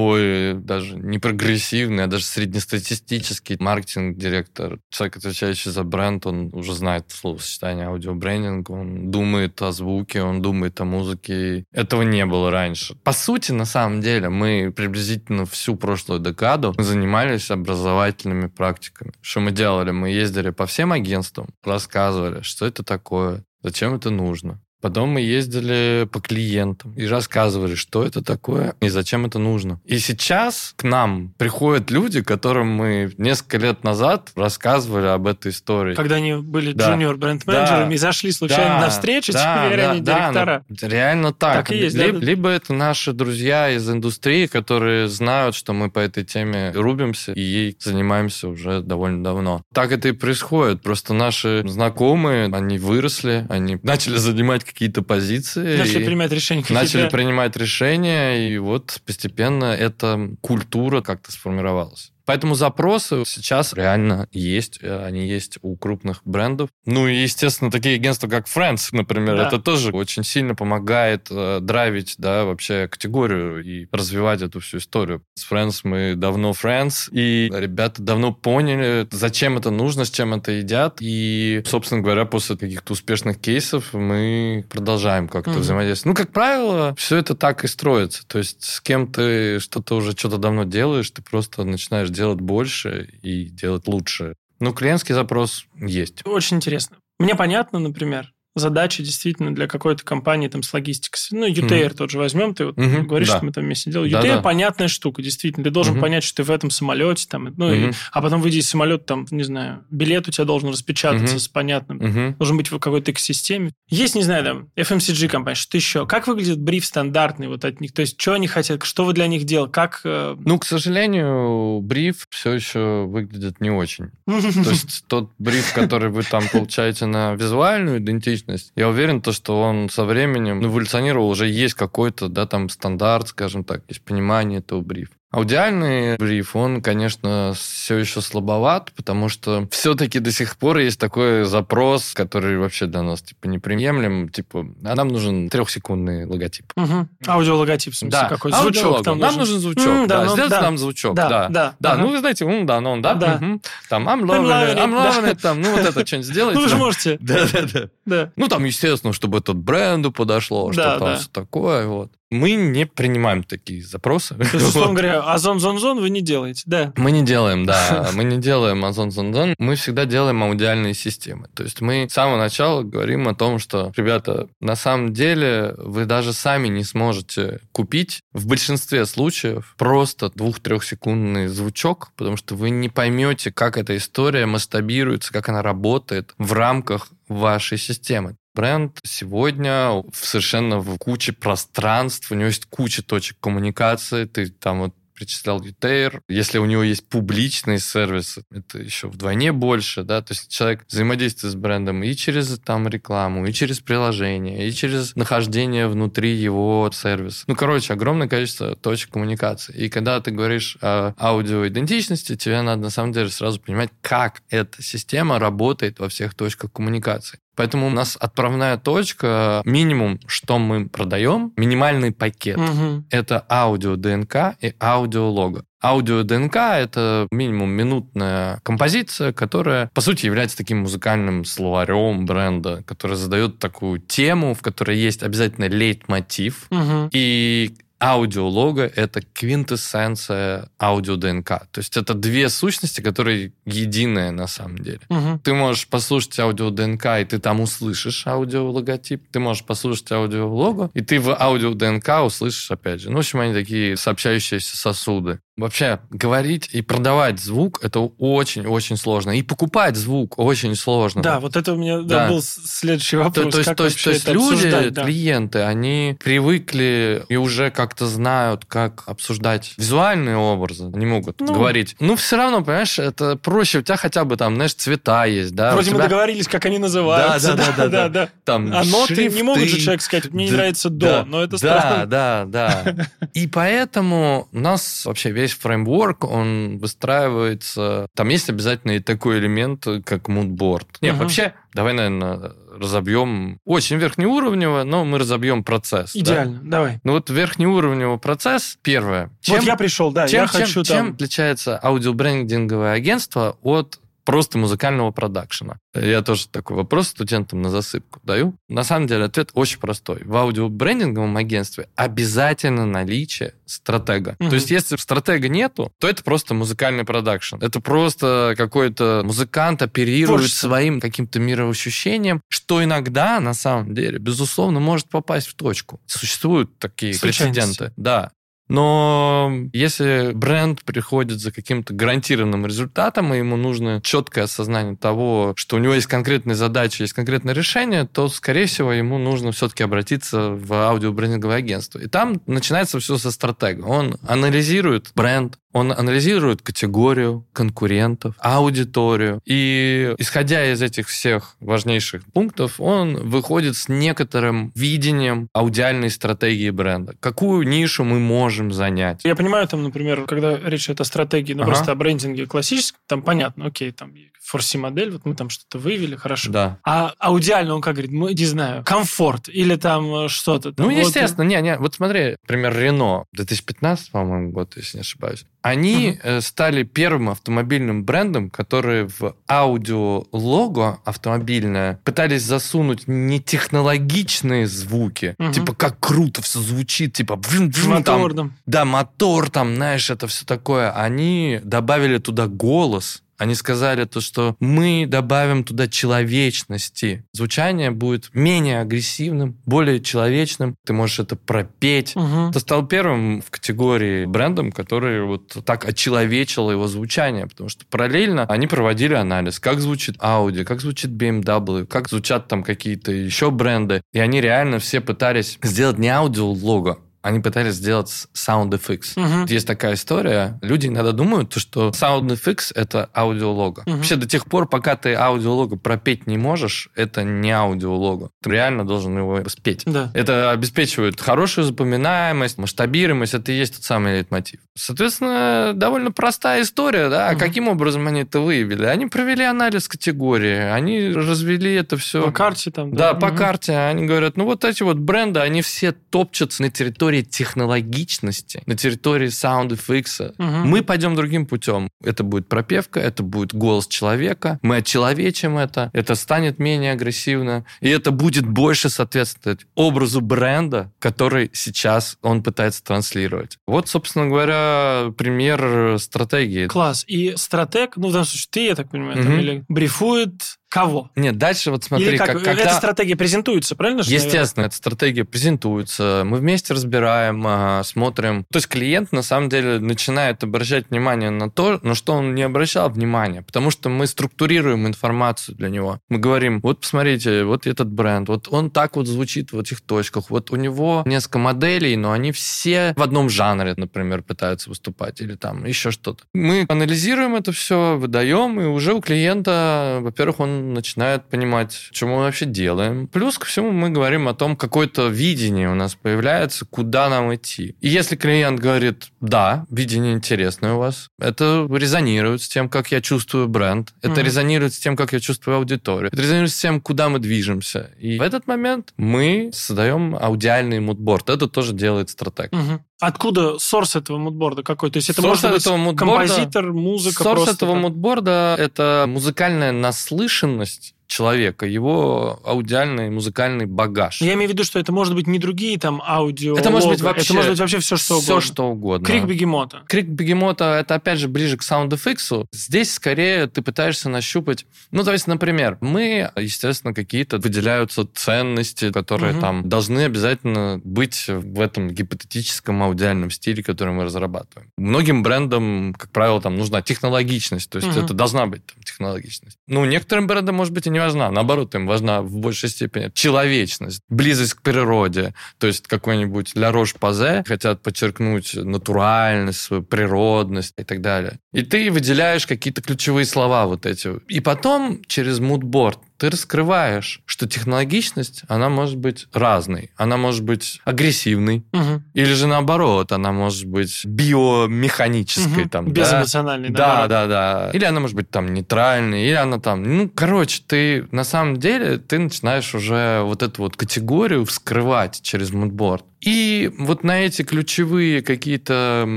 даже не прогрессивный, а даже среднестатистический маркетинг-директор, человек, отвечающий за бренд, он уже знает словосочетание аудиобрендинг, он думает о звуке, он думает о музыке. Этого не было раньше. По сути, на самом деле, мы приблизительно всю прошлую декаду занимались образовательными практиками. Что мы делали? Мы ездили по всем агентствам, рассказывали, что это такое, зачем это нужно. Потом мы ездили по клиентам и рассказывали, что это такое и зачем это нужно. И сейчас к нам приходят люди, которым мы несколько лет назад рассказывали об этой истории.
Когда они были
Да.
джуниор бренд-менеджерами
Да.
и зашли случайно
Да,
на встречу,
да,
теперь
да,
они
да,
директора.
ну, реально так.
Так и есть, да,
либо,
да.
либо это наши друзья из индустрии, которые знают, что мы по этой теме рубимся и ей занимаемся уже довольно давно. Так это и происходит. Просто наши знакомые, они выросли, они начали занимать какие-то позиции.
Начали принимать решения
начали принимать решения, и вот постепенно эта культура как-то сформировалась. Поэтому запросы сейчас реально есть, э, они есть у крупных брендов. Ну и, естественно, такие агентства, как Friends, например,
Да.
это тоже очень сильно помогает э, драйвить, да, вообще категорию и развивать эту всю историю. С Friends мы давно Friends, и ребята давно поняли, зачем это нужно, с чем это едят, и, собственно говоря, после каких-то успешных кейсов мы продолжаем как-то
Мгм.
взаимодействовать. Ну, как правило, все это так и строится. То есть с кем ты что-то уже что-то давно делаешь, ты просто начинаешь делать больше и делать лучше. Ну, клиентский запрос есть.
Очень интересно. Мне понятно, например, задача действительно для какой-то компании там с логистикой. Ну, UTR тот же возьмем, ты вот
Мгм,
говоришь,
да.
что мы там вместе делали.
Да,
UTR
да.
понятная штука, действительно. Ты должен
Мгм.
понять, что ты в этом самолете, там, ну, и-
Мгм.
а потом выйди из самолета, там, не знаю, билет у тебя должен распечататься
Мгм.
с понятным.
Мгм.
Должен быть в какой-то экосистеме. Есть, не знаю, там, FMCG компания, что еще? Как выглядит бриф стандартный вот от них? То есть, что они хотят, что вы для них делаете? Как... э,
Ну, к сожалению, бриф все еще выглядит не очень. То есть тот бриф, который вы там получаете на визуальную идентичность, я уверен, то, что он со временем эволюционировал, уже есть какой-то, да, там стандарт, скажем так, есть понимание этого брифа. Аудиальный бриф, он, конечно, все еще слабоват, потому что все-таки до сих пор есть такой запрос, который вообще для нас типа неприемлем, типа, а нам нужен трехсекундный логотип.
Мгм. Аудиологотип, в смысле, какой? Звучок
аудиолого.
там
Нам нужен звучок,
М,
да,
ну,
сделайте
да.
нам звучок,
Да,
да.
да,
Да,
ага.
ну, вы знаете, м, да, ну, да,
Да.
мгм. там, I'm
I'm
loving
loving it,
I'm loving
да.
it, там, ну, вот это что-нибудь сделайте.
Ну, вы же можете.
Да, да, да.
Да.
Ну, там, естественно, чтобы это бренду подошло,
Да,
что там
да.
все такое, вот. Мы не принимаем такие запросы.
То есть, условно говоря, озон зон зон вы не делаете, да.
Мы не делаем, да, мы не делаем Озон Зонзон, мы всегда делаем аудиальные системы. То есть мы с самого начала говорим о том, что, ребята, на самом деле вы даже сами не сможете купить в большинстве случаев просто двух-трехсекундный звучок, потому что вы не поймете, как эта история масштабируется, как она работает в рамках вашей системы. Бренд сегодня в совершенно в куче пространств, у него есть куча точек коммуникации, ты там вот причислял Ютейр. Если у него есть публичные сервисы, это еще вдвойне больше, да, то есть человек взаимодействует с брендом и через там рекламу, и через приложение, и через нахождение внутри его сервиса. Ну, короче, огромное количество точек коммуникации. И когда ты говоришь о аудиоидентичности, тебе надо на самом деле сразу понимать, как эта система работает во всех точках коммуникации. Поэтому у нас отправная точка, минимум, что мы продаем, минимальный пакет.
Мгм.
Это аудио ДНК и аудио лого. Аудио ДНК — это минимум минутная композиция, которая, по сути, является таким музыкальным словарем бренда, который задает такую тему, в которой есть обязательно лейтмотив.
Мгм.
И аудиолого — это квинтэссенция аудио ДНК. То есть это две сущности, которые единые на самом деле.
Мгм.
Ты можешь послушать аудио ДНК, и ты там услышишь аудио логотип. Ты можешь послушать аудио лого, и ты в аудио ДНК услышишь опять же. Ну, в общем, они такие сообщающиеся сосуды. Вообще, говорить и продавать звук это очень-очень сложно. И покупать звук очень сложно.
Да, вот это у меня да,
Да.
был следующий
То,
вопрос.
то есть,
как
то то есть люди,
да.
клиенты, они привыкли и уже как-то знают, как обсуждать визуальные образы. Они могут
Ну.
говорить. Ну, все равно, понимаешь, это проще. У тебя хотя бы там, знаешь, цвета есть, да?
Вроде мы
тебя
договорились, как они называются.
Да, да, да, да,
А
там
ноты не могут же человек сказать, мне не
Да,
нравится до,
да,
но это
да,
странно.
Да, да, И поэтому у нас вообще весь фреймворк, он выстраивается... Там есть обязательно и такой элемент, как мудборд. Нет,
Мгм.
вообще, давай, наверное, разобьем очень верхнеуровнево, но мы разобьем процесс. да.
Идеально, давай.
Ну вот верхнеуровневый процесс, первое.
вот я пришел, да,
чем,
я
чем-
хочу
чем
там...
отличается аудиобрендинговое агентство от просто музыкального продакшена? Я тоже такой вопрос студентам на засыпку даю. На самом деле ответ очень простой. В аудиобрендинговом агентстве обязательно наличие стратега.
Мгм.
То есть если стратега нету, то это просто музыкальный продакшн. Это просто какой-то музыкант оперирует
Творчество.
своим каким-то мироощущением, что иногда, на самом деле, безусловно, может попасть в точку. Существуют такие
Случайности.
прецеденты. Да. Но если бренд приходит за каким-то гарантированным результатом, и ему нужно четкое осознание того, что у него есть конкретные задачи, есть конкретное решение, то, скорее всего, ему нужно все-таки обратиться в аудиобрендинговое агентство. И там начинается все со стратега. Он анализирует бренд, он анализирует категорию конкурентов, аудиторию. И исходя из этих всех важнейших пунктов, он выходит с некоторым видением аудиальной стратегии бренда. Какую нишу мы можем занять?
Я понимаю, там, например, когда речь идет о стратегии, ну,
Ага.
просто о брендинге классическом, там понятно, окей, там форси-модель, вот мы там что-то вывели, хорошо.
Да.
А аудиально он как говорит, ну, не знаю, комфорт или там э, что-то. там,
Ну,
вот,
естественно, не, не. Вот смотри, например, Рено, 2015, по-моему, год, если не ошибаюсь. Они э, стали первым автомобильным брендом, который в аудио-лого автомобильное пытались засунуть не технологичные звуки,
Мгм.
типа как круто все звучит, типа вжим-вжим, там,
Мотор, да.
да, мотор там, знаешь, это все такое. Они добавили туда голос. Они сказали то, что мы добавим туда человечности. Звучание будет менее агрессивным, более человечным. Ты можешь это пропеть.
Мгм.
Это стал первым в категории брендом, который вот так очеловечил его звучание, потому что параллельно они проводили анализ, как звучит Audi, как звучит BMW, как звучат там какие-то еще бренды, и они реально все пытались сделать не аудио-лого, они пытались сделать SoundFX.
Мгм.
Есть такая история. Люди иногда думают, то, что SoundFX — это аудиолого.
Мгм.
Вообще до тех пор, пока ты аудиолого пропеть не можешь, это не аудиолого. Ты реально должен его спеть.
Да.
Это обеспечивает хорошую запоминаемость, масштабируемость. Это и есть тот самый лейтмотив. Соответственно, довольно простая история, да?
Мгм.
каким образом они это выявили? Они провели анализ категории, они развели это все
По карте там.
да, по
Мгм.
карте. Они говорят, ну вот эти вот бренды, они все топчутся на территории технологичности, на территории SoundFX.
Мгм.
Мы пойдем другим путем. Это будет пропевка, это будет голос человека. Мы отчеловечим это, это станет менее агрессивно. И это будет больше соответствовать образу бренда, который сейчас он пытается транслировать. Вот, собственно говоря, пример стратегии.
Класс. И стратег, ну, в данном случае ты, я так понимаю, там,
Мгм.
или брифует Кого?
Нет, дальше вот смотри,
Или как,
как, когда...
Эта стратегия презентуется, правильно? же, наверное?
Естественно, эта стратегия презентуется, мы вместе разбираем, а, смотрим. То есть клиент, на самом деле, начинает обращать внимание на то, на что он не обращал внимания, потому что мы структурируем информацию для него. Мы говорим, вот посмотрите, вот этот бренд, вот он так вот звучит в этих точках, вот у него несколько моделей, но они все в одном жанре, например, пытаются выступать, или там еще что-то. Мы анализируем это все, выдаем, и уже у клиента, во-первых, он начинает понимать, что мы вообще делаем. Плюс ко всему мы говорим о том, какое-то видение у нас появляется, куда нам идти. И если клиент говорит, да, видение интересное у вас, это резонирует с тем, как я чувствую бренд, это
Мгм.
резонирует с тем, как я чувствую аудиторию, это резонирует с тем, куда мы движемся. И в этот момент мы создаем аудиальный мудборд. Это тоже делает стратег.
Мгм. Откуда сорс этого мудборда какой? То есть это
Сорс
может быть
этого мудборда-
композитор, музыка,
Сорс этого
так?
мудборда — это музыкальная наслышанность человека, его аудиальный музыкальный багаж.
Я имею в виду, что это может быть не другие там аудио.
Это может быть вообще-
Это может быть вообще все, что
Все,
угодно.
что угодно.
Крик бегемота.
Крик бегемота это опять же ближе к саунд-эффиксу. Здесь скорее ты пытаешься нащупать. Ну, то есть, например, мы, естественно, какие-то выделяются ценности, которые
Мгм.
там должны обязательно быть в этом гипотетическом аудиальном стиле, который мы разрабатываем. Многим брендам, как правило, там нужна технологичность, то есть
Мгм.
это должна быть там, технологичность. Ну, некоторым брендам, может быть, и не важна. Наоборот, им важна в большей степени человечность, близость к природе. То есть какой-нибудь Ля Рош Пазе хотят подчеркнуть натуральность, свою природность и так далее. И ты выделяешь какие-то ключевые слова вот эти. И потом через мудборд ты раскрываешь, что технологичность, она может быть разной. Она может быть агрессивной,
Мгм.
или же наоборот, она может быть биомеханической.
Мгм.
Там, да?
Безэмоциональный.
Да,
наоборот.
да, да. Или она может быть там нейтральной, или она там... Ну, короче, ты на самом деле, ты начинаешь уже вот эту вот категорию вскрывать через мудборд. И вот на эти ключевые какие-то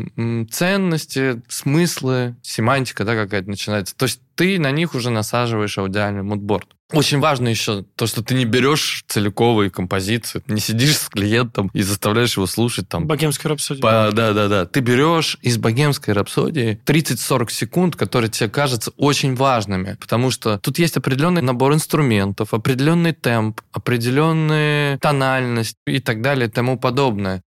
ценности, смыслы, семантика, да, какая-то начинается. То есть ты на них уже насаживаешь аудиальный мудборд. Очень важно еще то, что ты не берешь целиковые композиции, не сидишь с клиентом и заставляешь его слушать там
Богемская рапсодия.
по- да, да, да. Ты берешь из богемской рапсодии 30-40 секунд, которые тебе кажутся очень важными, потому что тут есть определенный набор инструментов, определенный темп, определенная тональность и так далее и тому подобное.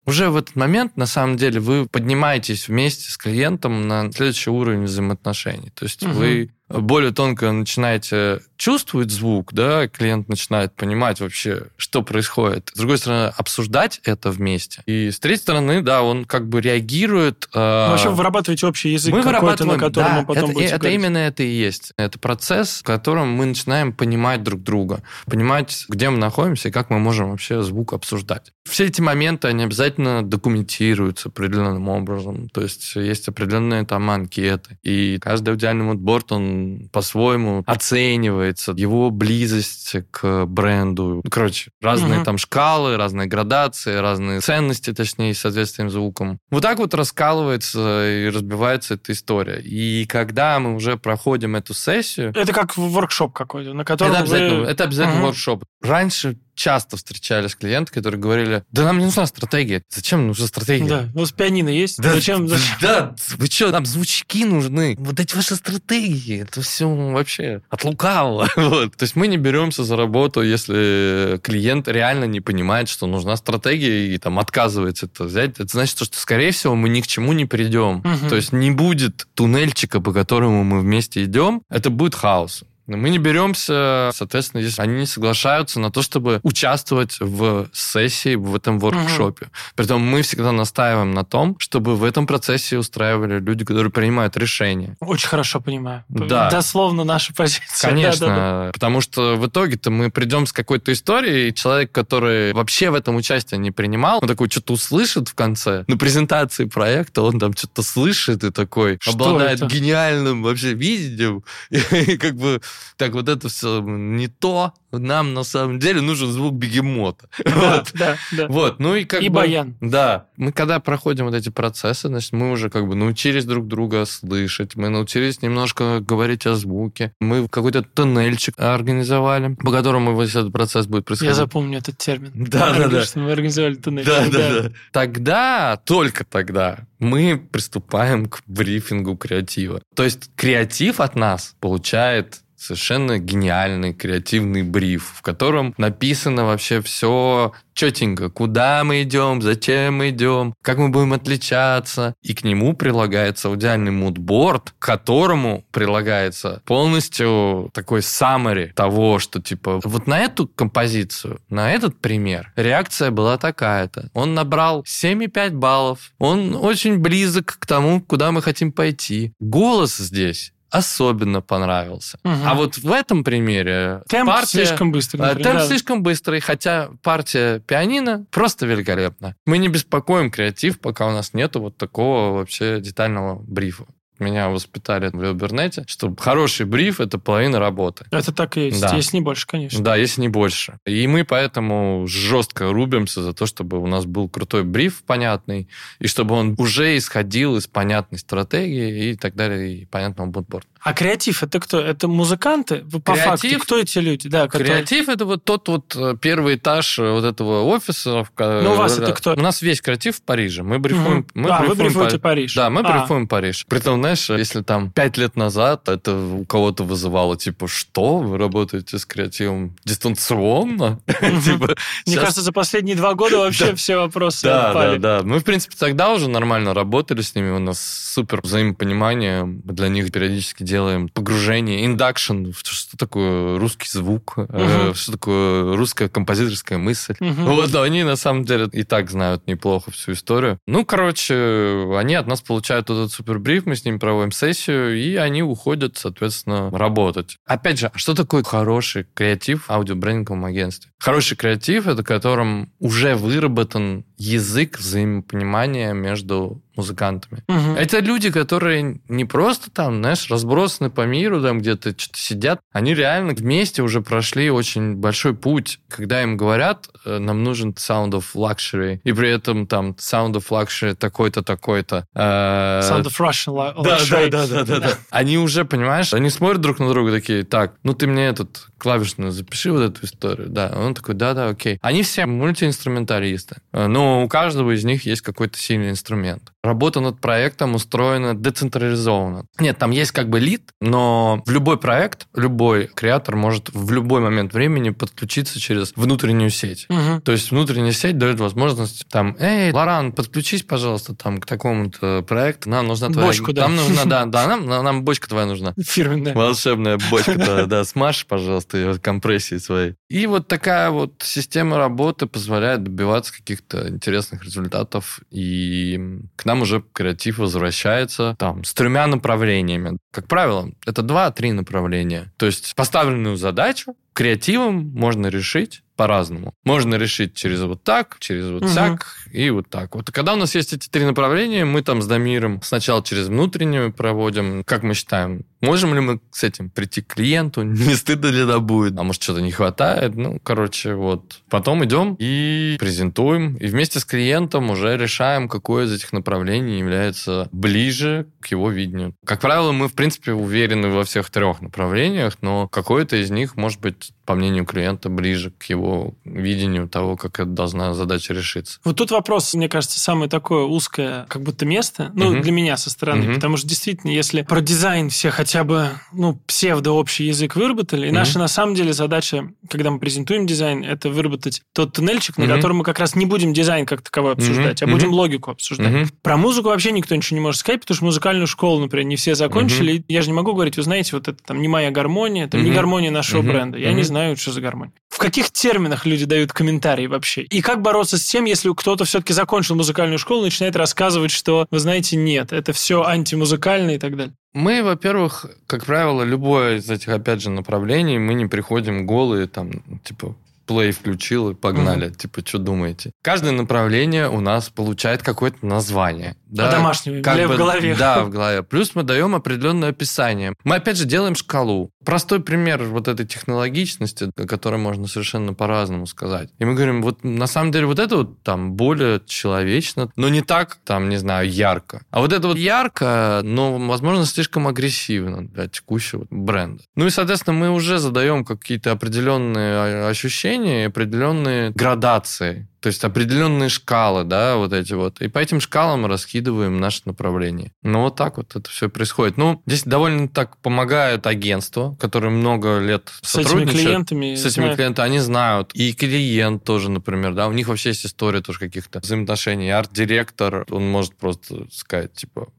Уже в этот момент, на самом деле, вы поднимаетесь вместе с клиентом на следующий уровень взаимоотношений. То есть
Мгм.
вы более тонко начинаете чувствовать звук, да, клиент начинает понимать вообще, что происходит. С другой стороны, обсуждать это вместе. И с третьей стороны, да, он как бы реагирует... э,
Ну, вообще вы вырабатываете общий язык
мы
какой-то, на котором
да,
мы потом
это,
будете
это
говорить.
именно это и есть. Это процесс, в котором мы начинаем понимать друг друга, понимать, где мы находимся и как мы можем вообще звук обсуждать. Все эти моменты, они обязательно документируются определенным образом. То есть есть определенные там анкеты. И каждый аудиальный мудборд, он по-своему оценивается, его близость к бренду. Ну, короче, разные
Мгм.
там шкалы, разные градации, разные ценности, точнее, с соответствием звуком. Вот так вот раскалывается и разбивается эта история. И когда мы уже проходим эту сессию,
Это как воркшоп какой-то, на котором
это обязательно,
вы...
это обязательно
Мгм.
воркшоп. Раньше часто встречались клиенты, которые говорили, да нам не нужна стратегия. Зачем нужна стратегия?
Да, у вас пианино есть?
Да,
Зачем? зачем?
да, вы что, нам звучки нужны. Вот эти ваши стратегии, это все вообще от лукавого. Вот. То есть мы не беремся за работу, если клиент реально не понимает, что нужна стратегия и там отказывается это взять. Это значит, что, скорее всего, мы ни к чему не придем.
Мгм.
То есть не будет туннельчика, по которому мы вместе идем, это будет хаос. Но мы не беремся, соответственно, если они не соглашаются на то, чтобы участвовать в сессии в этом воркшопе. Притом мы всегда настаиваем на том, чтобы в этом процессе устраивали люди, которые принимают решения.
Очень хорошо понимаю.
Да.
Дословно наша позиция.
Конечно,
Да-да-да.
потому что в итоге-то мы придем с какой-то историей, и человек, который вообще в этом участие не принимал, он такой что-то услышит в конце. На презентации проекта он там что-то слышит и такой
Что
обладает
это?
гениальным вообще видением. И как бы так вот это все не то. Нам на самом деле нужен звук бегемота.
Да,
Вот.
да, да.
Вот, ну и как
И
бы...
баян.
Да, мы когда проходим вот эти процессы, значит, мы уже как бы научились друг друга слышать, мы научились немножко говорить о звуке, мы какой-то тоннельчик организовали, по которому весь этот процесс будет происходить.
Я запомню этот термин.
Да, да, да.
Что мы организовали туннель.
Да, да, да. Тогда, только тогда, мы приступаем к брифингу креатива. То есть креатив от нас получает совершенно гениальный креативный бриф, в котором написано вообще все четенько, куда мы идем, зачем мы идем, как мы будем отличаться. И к нему прилагается аудиальный мудборд, к которому прилагается полностью такой summary того, что типа вот на эту композицию, на этот пример реакция была такая-то. Он набрал 7,5 баллов. Он очень близок к тому, куда мы хотим пойти. Голос здесь особенно понравился. Угу. А вот в этом примере
темп партия, слишком быстрый.
Например, темп да. слишком быстрый, хотя партия пианино просто великолепна. Мы не беспокоим креатив, пока у нас нету вот такого вообще детального брифа. Меня воспитали в Вилбернете, что хороший бриф – это половина работы.
Это так и есть, да. если не больше, конечно.
Да, если не больше. И мы поэтому жестко рубимся за то, чтобы у нас был крутой бриф понятный, и чтобы он уже исходил из понятной стратегии и так далее, и понятного бутборда.
А креатив это кто? Это музыканты? По креатив, факту, кто эти люди? Да,
которые... Креатив это вот тот вот э, первый этаж э, вот этого офиса.
Ну, у вас это кто?
У нас весь креатив в Париже. Мы брифуем... Угу.
Мы а, брифуем вы брифуете Париж.
Да, мы а. брифуем Париж. Притом, знаешь, если там пять лет назад это у кого-то вызывало, типа, что? Вы работаете с креативом дистанционно?
Типа, Мне кажется, за последние два года вообще все вопросы
Да, да, да. Мы, в принципе, тогда уже нормально работали с ними. У нас супер взаимопонимание. Для них периодически делаем погружение, induction, что такое русский звук, uh что такое русская композиторская мысль. uh Вот, они на самом деле и так знают неплохо всю историю. Ну, короче, они от нас получают этот супербриф, мы с ними проводим сессию, и они уходят, соответственно, работать. Опять же, а что такое хороший креатив в аудиобрендинговом агентстве? Хороший креатив — это которым уже выработан язык взаимопонимания между музыкантами. Угу. Это люди, которые не просто там, знаешь, разбросаны по миру, там где-то что-то сидят, они реально вместе уже прошли очень большой путь. Когда им говорят, э, нам нужен Sound of Luxury, и при этом там Sound of Luxury такой-то, такой-то.
Э... Sound of Russian Luxury.
Да, да, да, да, да. Они уже, понимаешь, они смотрят друг на друга такие, так, ну ты мне этот клавишную запиши вот эту историю. Да, он такой, да-да, окей. Они все мультиинструменталисты, э, но у каждого из них есть какой-то сильный инструмент работа над проектом устроена децентрализованно. Нет, там есть как бы лид, но в любой проект, любой креатор может в любой момент времени подключиться через внутреннюю сеть. Угу. То есть внутренняя сеть дает возможность там, эй, Лоран, подключись, пожалуйста, там к такому-то проекту, нам нужна твоя...
Бочку, да.
Нам нужна, да, да, нам, нам бочка твоя нужна.
Фирменная.
Волшебная бочка, да, смажь, пожалуйста, ее компрессии своей. И вот такая вот система работы позволяет добиваться каких-то интересных результатов, и к нам уже креатив возвращается там с тремя направлениями. Как правило, это два-три направления. То есть поставленную задачу креативом можно решить по-разному. Можно решить через вот так, через вот угу. так и вот так. Вот когда у нас есть эти три направления, мы там с Дамиром сначала через внутреннюю проводим, как мы считаем, можем ли мы с этим прийти к клиенту, не стыдно ли нам будет, а может что-то не хватает. Ну, короче, вот. Потом идем и презентуем, и вместе с клиентом уже решаем, какое из этих направлений является ближе к его видению. Как правило, мы, в принципе, уверены во всех трех направлениях, но какое-то из них может быть, по мнению клиента, ближе к его видению того, как это должна задача решиться.
Вот тут вопрос, мне кажется, самое такое узкое, как будто место, ну, угу. для меня со стороны, угу. потому что действительно, если про дизайн все хотя бы, ну, псевдо-общий язык выработали, и угу. наша, на самом деле, задача, когда мы презентуем дизайн, это выработать тот туннельчик, угу. на котором мы как раз не будем дизайн как таковой обсуждать, угу. а будем угу. логику обсуждать. Угу. Про музыку вообще никто ничего не может сказать, потому что музыкальную школу, например, не все закончили. Угу. Я же не могу говорить, вы знаете, вот это там не моя гармония, это угу. не гармония нашего угу. бренда. Я угу. Не знаю, что за гармония. В каких терминах люди дают комментарии вообще? И как бороться с тем, если кто-то все-таки закончил музыкальную школу и начинает рассказывать, что, вы знаете, нет, это все антимузыкально и так далее?
Мы, во-первых, как правило, любое из этих, опять же, направлений, мы не приходим голые, там, типа, плей включил и погнали. Mm-hmm. Типа, что думаете? Каждое направление у нас получает какое-то название.
Да, а как бы, в голове.
Да, в голове. Плюс мы даем определенное описание. Мы, опять же, делаем шкалу. Простой пример вот этой технологичности, о которой можно совершенно по-разному сказать. И мы говорим, вот на самом деле вот это вот там более человечно, но не так, там, не знаю, ярко. А вот это вот ярко, но, возможно, слишком агрессивно для текущего бренда. Ну и, соответственно, мы уже задаем какие-то определенные ощущения, определенные градации То есть определенные шкалы, да, вот эти вот. И по этим шкалам раскидываем наше направление. Ну, вот так вот это все происходит. Ну, здесь довольно так помогает агентство, которое много лет
с этими клиентами.
С этими знают. клиентами. Они знают. И клиент тоже, например, да, у них вообще есть история тоже каких-то взаимоотношений. Арт-директор, он может просто сказать, типа,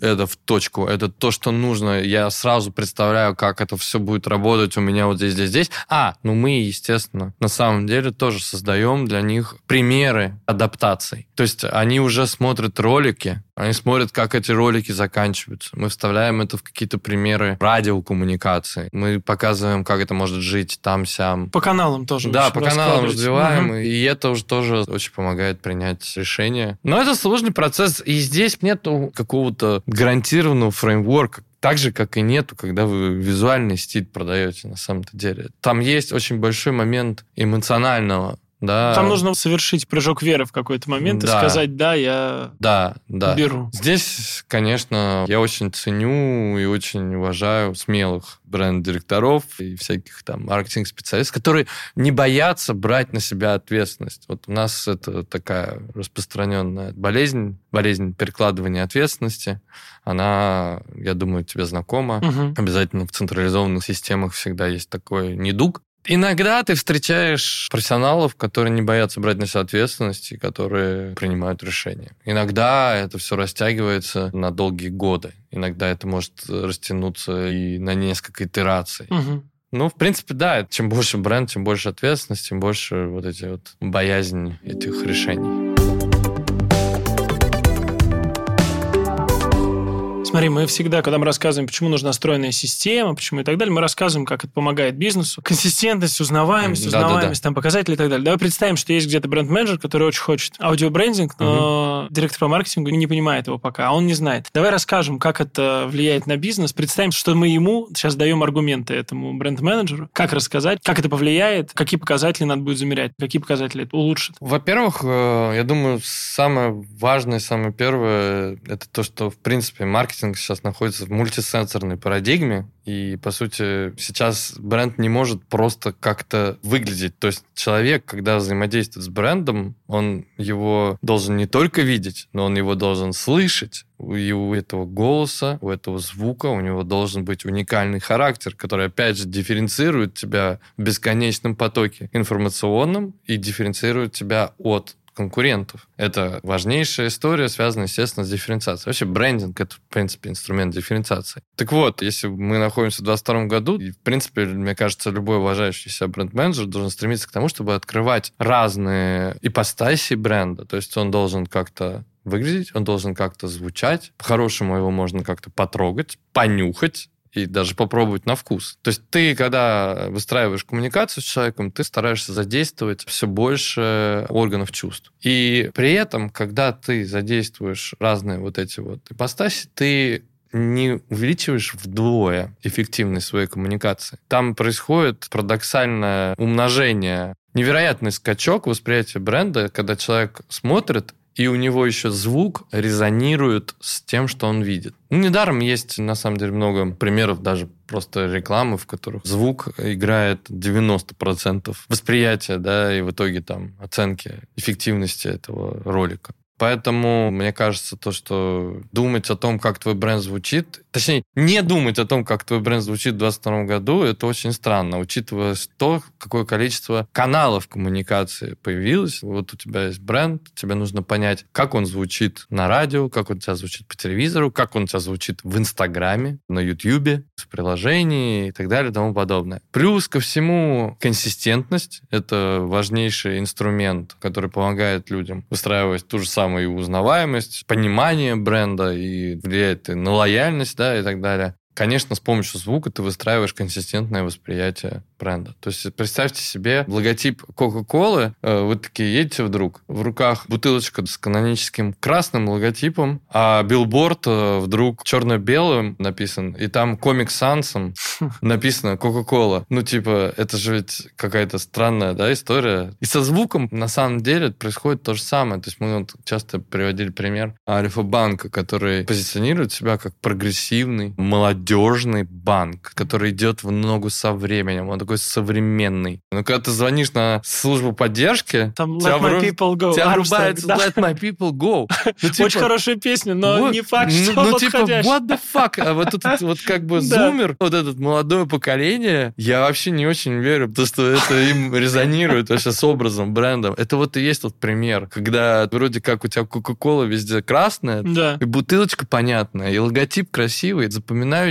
это в точку, это то, что нужно. Я сразу представляю, как это все будет работать у меня вот здесь, здесь, здесь. А, ну мы, естественно, на самом деле тоже создаем для них примеры адаптаций. То есть они уже смотрят ролики, они смотрят, как эти ролики заканчиваются. Мы вставляем это в какие-то примеры радиокоммуникации. Мы показываем, как это может жить там-сям.
По каналам тоже.
Да, по каналам развиваем. Угу. И это уже тоже очень помогает принять решение. Но это сложный процесс. И здесь нету какого-то гарантированного фреймворка, так же, как и нету, когда вы визуальный стиль продаете на самом-то деле. Там есть очень большой момент эмоционального да.
Там нужно совершить прыжок веры в какой-то момент да. и сказать, да, я
да, да.
беру.
Здесь, конечно, я очень ценю и очень уважаю смелых бренд-директоров и всяких там маркетинг-специалистов, которые не боятся брать на себя ответственность. Вот у нас это такая распространенная болезнь, болезнь перекладывания ответственности. Она, я думаю, тебе знакома. Угу. Обязательно в централизованных системах всегда есть такой недуг. Иногда ты встречаешь профессионалов, которые не боятся брать на себя ответственность и которые принимают решения. Иногда это все растягивается на долгие годы. Иногда это может растянуться и на несколько итераций. Угу. Ну, в принципе, да. Чем больше бренд, тем больше ответственность, тем больше вот эти вот боязнь этих решений.
Смотри, мы всегда, когда мы рассказываем, почему нужна стройная система, почему и так далее, мы рассказываем, как это помогает бизнесу. Консистентность, узнаваемость, узнаваемость, да, да. там показатели и так далее. Давай представим, что есть где-то бренд-менеджер, который очень хочет аудиобрендинг, но угу. директор по маркетингу не понимает его пока, а он не знает. Давай расскажем, как это влияет на бизнес. Представим, что мы ему сейчас даем аргументы этому бренд-менеджеру, как рассказать, как это повлияет, какие показатели надо будет замерять, какие показатели это улучшит.
Во-первых, э, я думаю, самое важное, самое первое, это то, что, в принципе, маркетинг маркетинг сейчас находится в мультисенсорной парадигме, и, по сути, сейчас бренд не может просто как-то выглядеть. То есть человек, когда взаимодействует с брендом, он его должен не только видеть, но он его должен слышать. И у этого голоса, у этого звука у него должен быть уникальный характер, который, опять же, дифференцирует тебя в бесконечном потоке информационном и дифференцирует тебя от конкурентов. Это важнейшая история, связанная, естественно, с дифференциацией. Вообще брендинг — это, в принципе, инструмент дифференциации. Так вот, если мы находимся в 2022 году, и, в принципе, мне кажется, любой уважающий себя бренд-менеджер должен стремиться к тому, чтобы открывать разные ипостаси бренда. То есть он должен как-то выглядеть, он должен как-то звучать. По-хорошему его можно как-то потрогать, понюхать, и даже попробовать на вкус. То есть ты, когда выстраиваешь коммуникацию с человеком, ты стараешься задействовать все больше органов чувств. И при этом, когда ты задействуешь разные вот эти вот ипостаси, ты не увеличиваешь вдвое эффективность своей коммуникации. Там происходит парадоксальное умножение невероятный скачок восприятия бренда, когда человек смотрит и у него еще звук резонирует с тем, что он видит. Ну, недаром есть, на самом деле, много примеров даже просто рекламы, в которых звук играет 90% восприятия, да, и в итоге там оценки эффективности этого ролика. Поэтому, мне кажется, то, что думать о том, как твой бренд звучит, точнее, не думать о том, как твой бренд звучит в 2022 году, это очень странно, учитывая то, какое количество каналов коммуникации появилось. Вот у тебя есть бренд, тебе нужно понять, как он звучит на радио, как он у тебя звучит по телевизору, как он у тебя звучит в Инстаграме, на Ютьюбе, в приложении и так далее и тому подобное. Плюс ко всему консистентность — это важнейший инструмент, который помогает людям выстраивать ту же самую самую узнаваемость, понимание бренда и влияет и на лояльность, да, и так далее. Конечно, с помощью звука ты выстраиваешь консистентное восприятие бренда. То есть представьте себе логотип Кока-Колы, э, вы такие едете вдруг, в руках бутылочка с каноническим красным логотипом, а билборд э, вдруг черно-белым написан, и там комик Сансом написано Coca-Cola. Ну, типа, это же ведь какая-то странная, да, история. И со звуком, на самом деле, происходит то же самое. То есть мы вот часто приводили пример Альфа-банка, который позиционирует себя как прогрессивный, молодежный банк, который идет в ногу со временем. Он такой современный. Но когда ты звонишь на службу поддержки,
Там
тебя
Let My
вру-
People Go.
тебя врубается
да.
Let My People Go. Ну, типа,
Очень хорошая песня, но
вот,
не факт,
ну,
что
ну, типа,
подходящая.
what the fuck? А вот этот вот как бы зумер, вот этот молодое поколение, я вообще не очень верю, потому что это им резонирует вообще с образом, брендом. Это вот и есть тот пример, когда вроде как у тебя Кока-Кола везде красная,
Да.
и бутылочка понятная, и логотип красивый,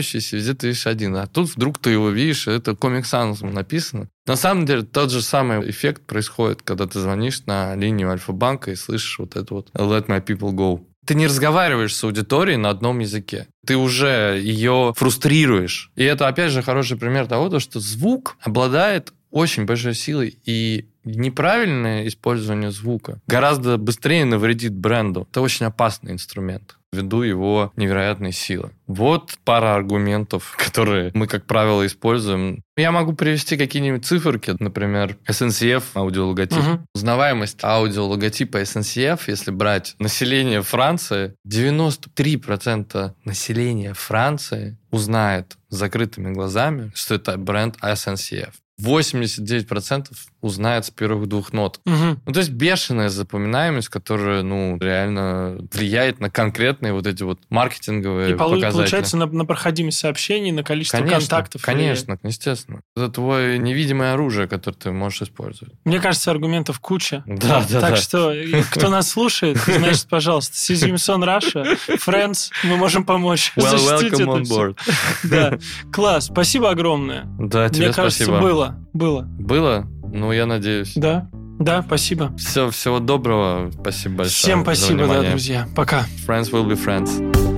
запоминающийся, везде ты видишь один. А тут вдруг ты его видишь, это Sans написано. На самом деле тот же самый эффект происходит, когда ты звонишь на линию Альфа-банка и слышишь вот это вот «Let my people go». Ты не разговариваешь с аудиторией на одном языке. Ты уже ее фрустрируешь. И это, опять же, хороший пример того, то, что звук обладает очень большой силой, и неправильное использование звука гораздо быстрее навредит бренду. Это очень опасный инструмент ввиду его невероятной силы. Вот пара аргументов, которые мы, как правило, используем. Я могу привести какие-нибудь циферки, например, SNCF аудиологотип.
Мгм.
Узнаваемость аудиологотипа SNCF, если брать население Франции, 93% населения Франции узнает с закрытыми глазами, что это бренд SNCF. 89% узнает с первых двух нот.
Мгм.
Ну, то есть бешеная запоминаемость, которая, ну, реально влияет на конкретные вот эти вот маркетинговые
И
показатели.
получается на, на проходимость сообщений, на количество
конечно,
контактов.
Конечно, естественно. Это твое невидимое оружие, которое ты можешь использовать.
Мне кажется, аргументов куча.
Да, да,
так
да.
что, и кто нас слушает, значит, пожалуйста, Сизимсон Раша, Friends, мы можем помочь
Well, welcome on board.
Да, класс, спасибо огромное.
Да, тебе
Мне кажется,
спасибо.
было, было.
Было? Ну, я надеюсь.
Да, да, спасибо.
Все, всего доброго. Спасибо большое.
Всем спасибо, да, друзья. Пока.
Friends will be friends.